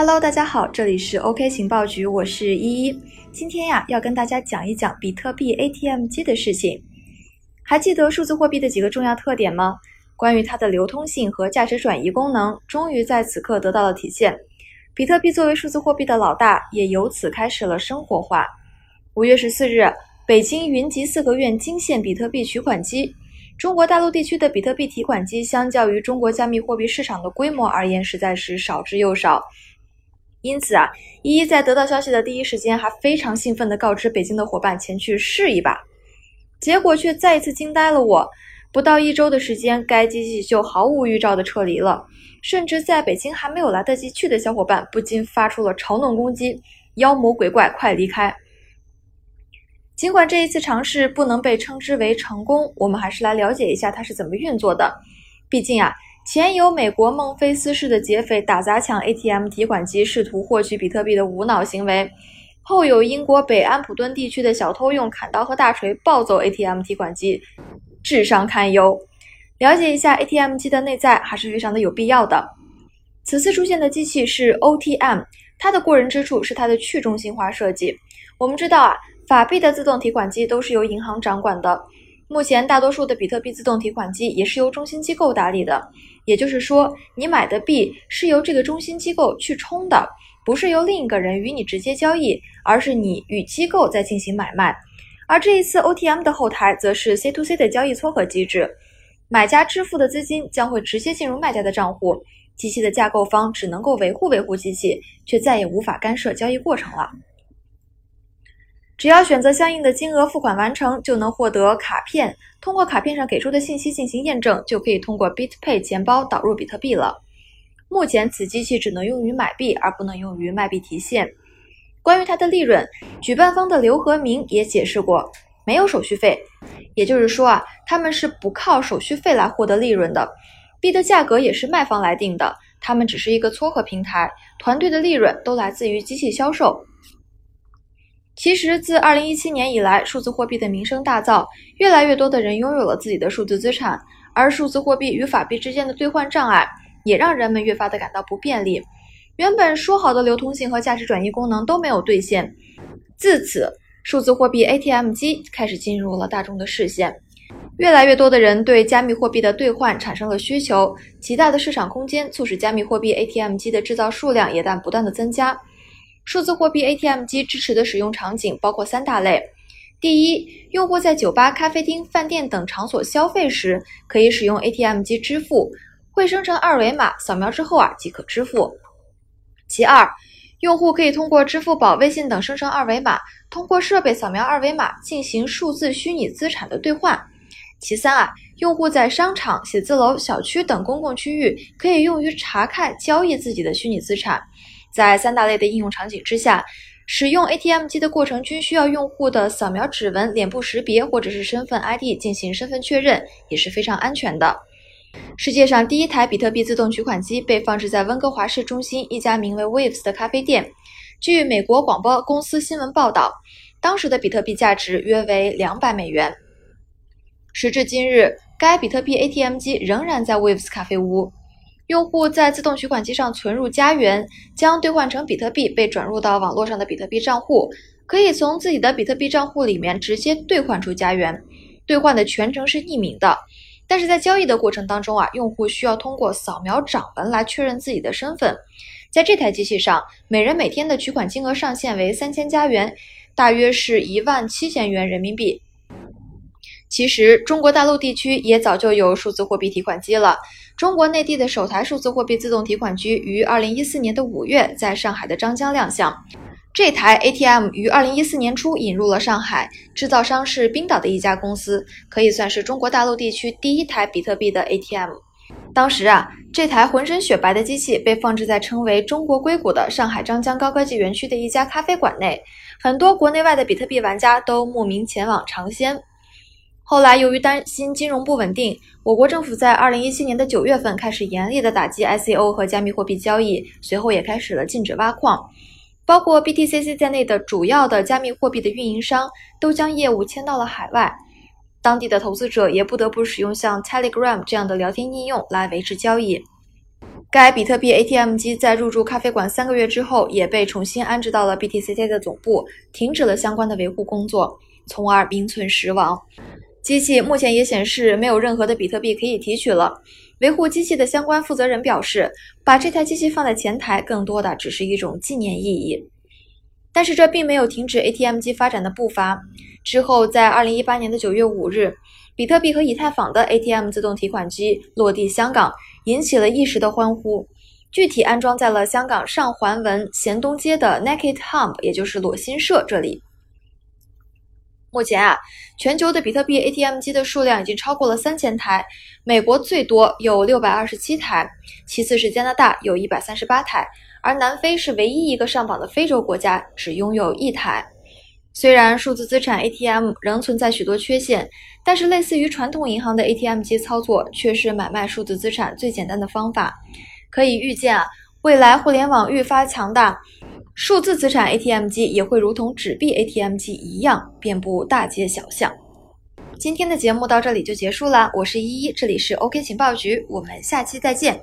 Hello，大家好，这里是 OK 情报局，我是依依。今天呀，要跟大家讲一讲比特币 ATM 机的事情。还记得数字货币的几个重要特点吗？关于它的流通性和价值转移功能，终于在此刻得到了体现。比特币作为数字货币的老大，也由此开始了生活化。五月十四日，北京云集四合院惊现比特币取款机。中国大陆地区的比特币提款机，相较于中国加密货币市场的规模而言，实在是少之又少。因此啊，依依在得到消息的第一时间，还非常兴奋地告知北京的伙伴前去试一把，结果却再一次惊呆了我。不到一周的时间，该机器就毫无预兆地撤离了，甚至在北京还没有来得及去的小伙伴，不禁发出了嘲弄攻击：“妖魔鬼怪，快离开！”尽管这一次尝试不能被称之为成功，我们还是来了解一下它是怎么运作的。毕竟啊，前有美国孟菲斯市的劫匪打砸抢 ATM 提款机，试图获取比特币的无脑行为；后有英国北安普敦地区的小偷用砍刀和大锤暴走 ATM 提款机，智商堪忧。了解一下 ATM 机的内在还是非常的有必要的。此次出现的机器是 OTM，它的过人之处是它的去中心化设计。我们知道啊。法币的自动提款机都是由银行掌管的，目前大多数的比特币自动提款机也是由中心机构打理的。也就是说，你买的币是由这个中心机构去充的，不是由另一个人与你直接交易，而是你与机构在进行买卖。而这一次 OTM 的后台则是 C to C 的交易撮合机制，买家支付的资金将会直接进入卖家的账户，机器的架构方只能够维护维护机器，却再也无法干涉交易过程了。只要选择相应的金额付款完成，就能获得卡片。通过卡片上给出的信息进行验证，就可以通过 BitPay 钱包导入比特币了。目前此机器只能用于买币，而不能用于卖币提现。关于它的利润，举办方的刘和明也解释过，没有手续费。也就是说啊，他们是不靠手续费来获得利润的。币的价格也是卖方来定的，他们只是一个撮合平台，团队的利润都来自于机器销售。其实，自二零一七年以来，数字货币的名声大噪，越来越多的人拥有了自己的数字资产，而数字货币与法币之间的兑换障碍，也让人们越发的感到不便利。原本说好的流通性和价值转移功能都没有兑现，自此，数字货币 ATM 机开始进入了大众的视线。越来越多的人对加密货币的兑换产生了需求，极大的市场空间促使加密货币 ATM 机的制造数量也在不断的增加。数字货币 ATM 机支持的使用场景包括三大类：第一，用户在酒吧、咖啡厅、饭店等场所消费时，可以使用 ATM 机支付，会生成二维码，扫描之后啊即可支付；其二，用户可以通过支付宝、微信等生成二维码，通过设备扫描二维码进行数字虚拟资产的兑换；其三啊，用户在商场、写字楼、小区等公共区域，可以用于查看、交易自己的虚拟资产。在三大类的应用场景之下，使用 ATM 机的过程均需要用户的扫描指纹、脸部识别或者是身份 ID 进行身份确认，也是非常安全的。世界上第一台比特币自动取款机被放置在温哥华市中心一家名为 Waves 的咖啡店。据美国广播公司新闻报道，当时的比特币价值约为两百美元。时至今日，该比特币 ATM 机仍然在 Waves 咖啡屋。用户在自动取款机上存入加元，将兑换成比特币，被转入到网络上的比特币账户，可以从自己的比特币账户里面直接兑换出加元。兑换的全程是匿名的，但是在交易的过程当中啊，用户需要通过扫描掌纹来确认自己的身份。在这台机器上，每人每天的取款金额上限为三千加元，大约是一万七千元人民币。其实，中国大陆地区也早就有数字货币提款机了。中国内地的首台数字货币自动提款机于二零一四年的五月在上海的张江亮相。这台 ATM 于二零一四年初引入了上海，制造商是冰岛的一家公司，可以算是中国大陆地区第一台比特币的 ATM。当时啊，这台浑身雪白的机器被放置在称为“中国硅谷”的上海张江高科技园区的一家咖啡馆内，很多国内外的比特币玩家都慕名前往尝鲜。后来，由于担心金融不稳定，我国政府在二零一七年的九月份开始严厉的打击 ICO 和加密货币交易，随后也开始了禁止挖矿，包括 BTCC 在内的主要的加密货币的运营商都将业务迁到了海外，当地的投资者也不得不使用像 Telegram 这样的聊天应用来维持交易。该比特币 ATM 机在入驻咖啡馆三个月之后，也被重新安置到了 BTCC 的总部，停止了相关的维护工作，从而名存实亡。机器目前也显示没有任何的比特币可以提取了。维护机器的相关负责人表示，把这台机器放在前台，更多的只是一种纪念意义。但是这并没有停止 ATM 机发展的步伐。之后，在2018年的9月5日，比特币和以太坊的 ATM 自动提款机落地香港。引起了一时的欢呼。具体安装在了香港上环文咸东街的 Naked Hub，也就是裸心社这里。目前啊，全球的比特币 ATM 机的数量已经超过了三千台，美国最多有六百二十七台，其次是加拿大有一百三十八台，而南非是唯一一个上榜的非洲国家，只拥有一台。虽然数字资产 ATM 仍存在许多缺陷，但是类似于传统银行的 ATM 机操作，却是买卖数字资产最简单的方法。可以预见啊，未来互联网愈发强大，数字资产 ATM 机也会如同纸币 ATM 机一样遍布大街小巷。今天的节目到这里就结束了，我是依依，这里是 OK 情报局，我们下期再见。